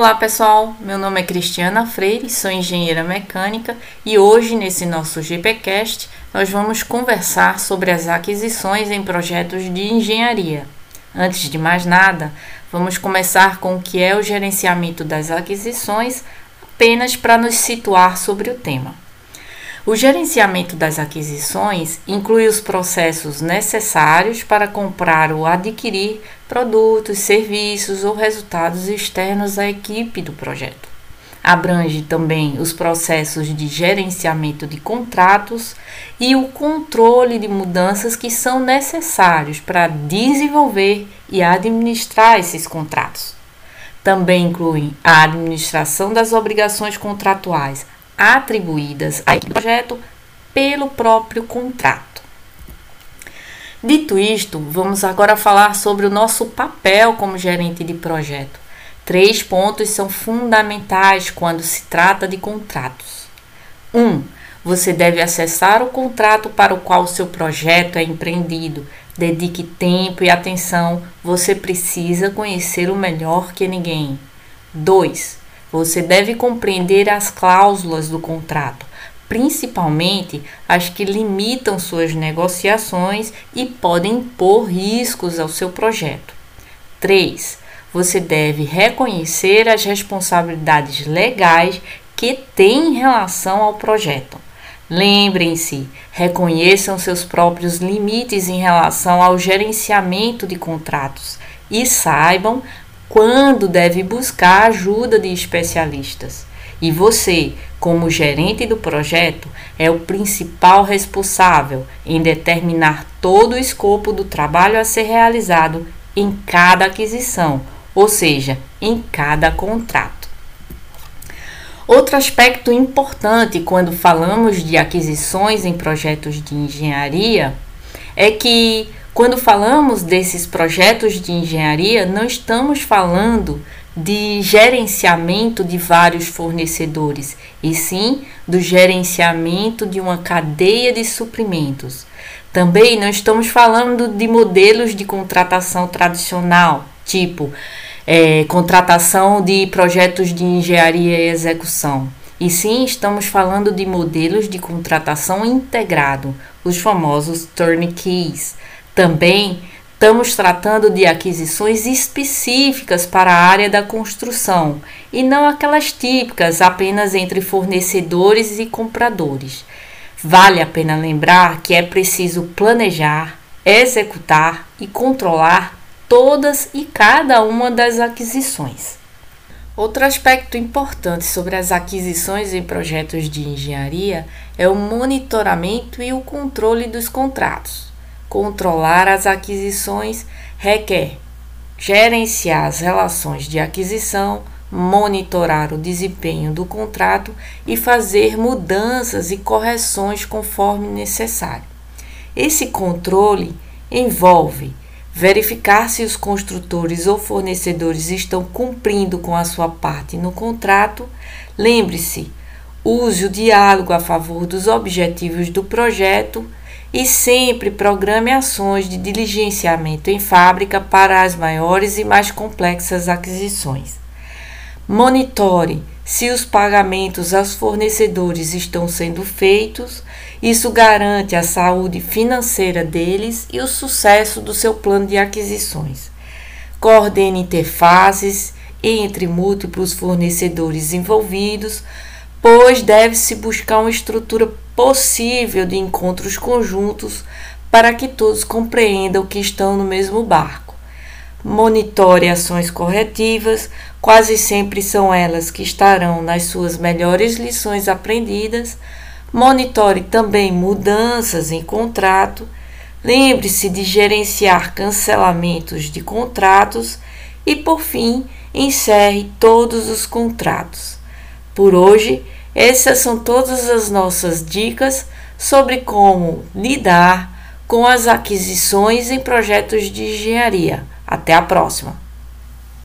Olá pessoal, meu nome é Cristiana Freire, sou engenheira mecânica e hoje nesse nosso GPcast nós vamos conversar sobre as aquisições em projetos de engenharia. Antes de mais nada, vamos começar com o que é o gerenciamento das aquisições, apenas para nos situar sobre o tema. O gerenciamento das aquisições inclui os processos necessários para comprar ou adquirir produtos, serviços ou resultados externos à equipe do projeto. Abrange também os processos de gerenciamento de contratos e o controle de mudanças que são necessários para desenvolver e administrar esses contratos. Também inclui a administração das obrigações contratuais, atribuídas ao projeto pelo próprio contrato. Dito isto, vamos agora falar sobre o nosso papel como gerente de projeto. Três pontos são fundamentais quando se trata de contratos. 1. Um, você deve acessar o contrato para o qual seu projeto é empreendido. Dedique tempo e atenção, você precisa conhecer o melhor que ninguém. 2. Você deve compreender as cláusulas do contrato, principalmente as que limitam suas negociações e podem impor riscos ao seu projeto. 3. Você deve reconhecer as responsabilidades legais que tem em relação ao projeto. Lembrem-se, reconheçam seus próprios limites em relação ao gerenciamento de contratos e saibam quando deve buscar ajuda de especialistas. E você, como gerente do projeto, é o principal responsável em determinar todo o escopo do trabalho a ser realizado em cada aquisição, ou seja, em cada contrato. Outro aspecto importante quando falamos de aquisições em projetos de engenharia é que quando falamos desses projetos de engenharia, não estamos falando de gerenciamento de vários fornecedores, e sim do gerenciamento de uma cadeia de suprimentos. Também não estamos falando de modelos de contratação tradicional, tipo é, contratação de projetos de engenharia e execução. E sim, estamos falando de modelos de contratação integrado, os famosos turnkeys também estamos tratando de aquisições específicas para a área da construção e não aquelas típicas apenas entre fornecedores e compradores. Vale a pena lembrar que é preciso planejar, executar e controlar todas e cada uma das aquisições. Outro aspecto importante sobre as aquisições em projetos de engenharia é o monitoramento e o controle dos contratos. Controlar as aquisições requer gerenciar as relações de aquisição, monitorar o desempenho do contrato e fazer mudanças e correções conforme necessário. Esse controle envolve verificar se os construtores ou fornecedores estão cumprindo com a sua parte no contrato. Lembre-se, use o diálogo a favor dos objetivos do projeto e sempre programe ações de diligenciamento em fábrica para as maiores e mais complexas aquisições. Monitore se os pagamentos aos fornecedores estão sendo feitos. Isso garante a saúde financeira deles e o sucesso do seu plano de aquisições. Coordene interfaces entre múltiplos fornecedores envolvidos, pois deve-se buscar uma estrutura possível de encontros conjuntos para que todos compreendam que estão no mesmo barco. Monitore ações corretivas, quase sempre são elas que estarão nas suas melhores lições aprendidas. Monitore também mudanças em contrato. Lembre-se de gerenciar cancelamentos de contratos e, por fim, encerre todos os contratos. Por hoje, essas são todas as nossas dicas sobre como lidar com as aquisições em projetos de engenharia. Até a próxima!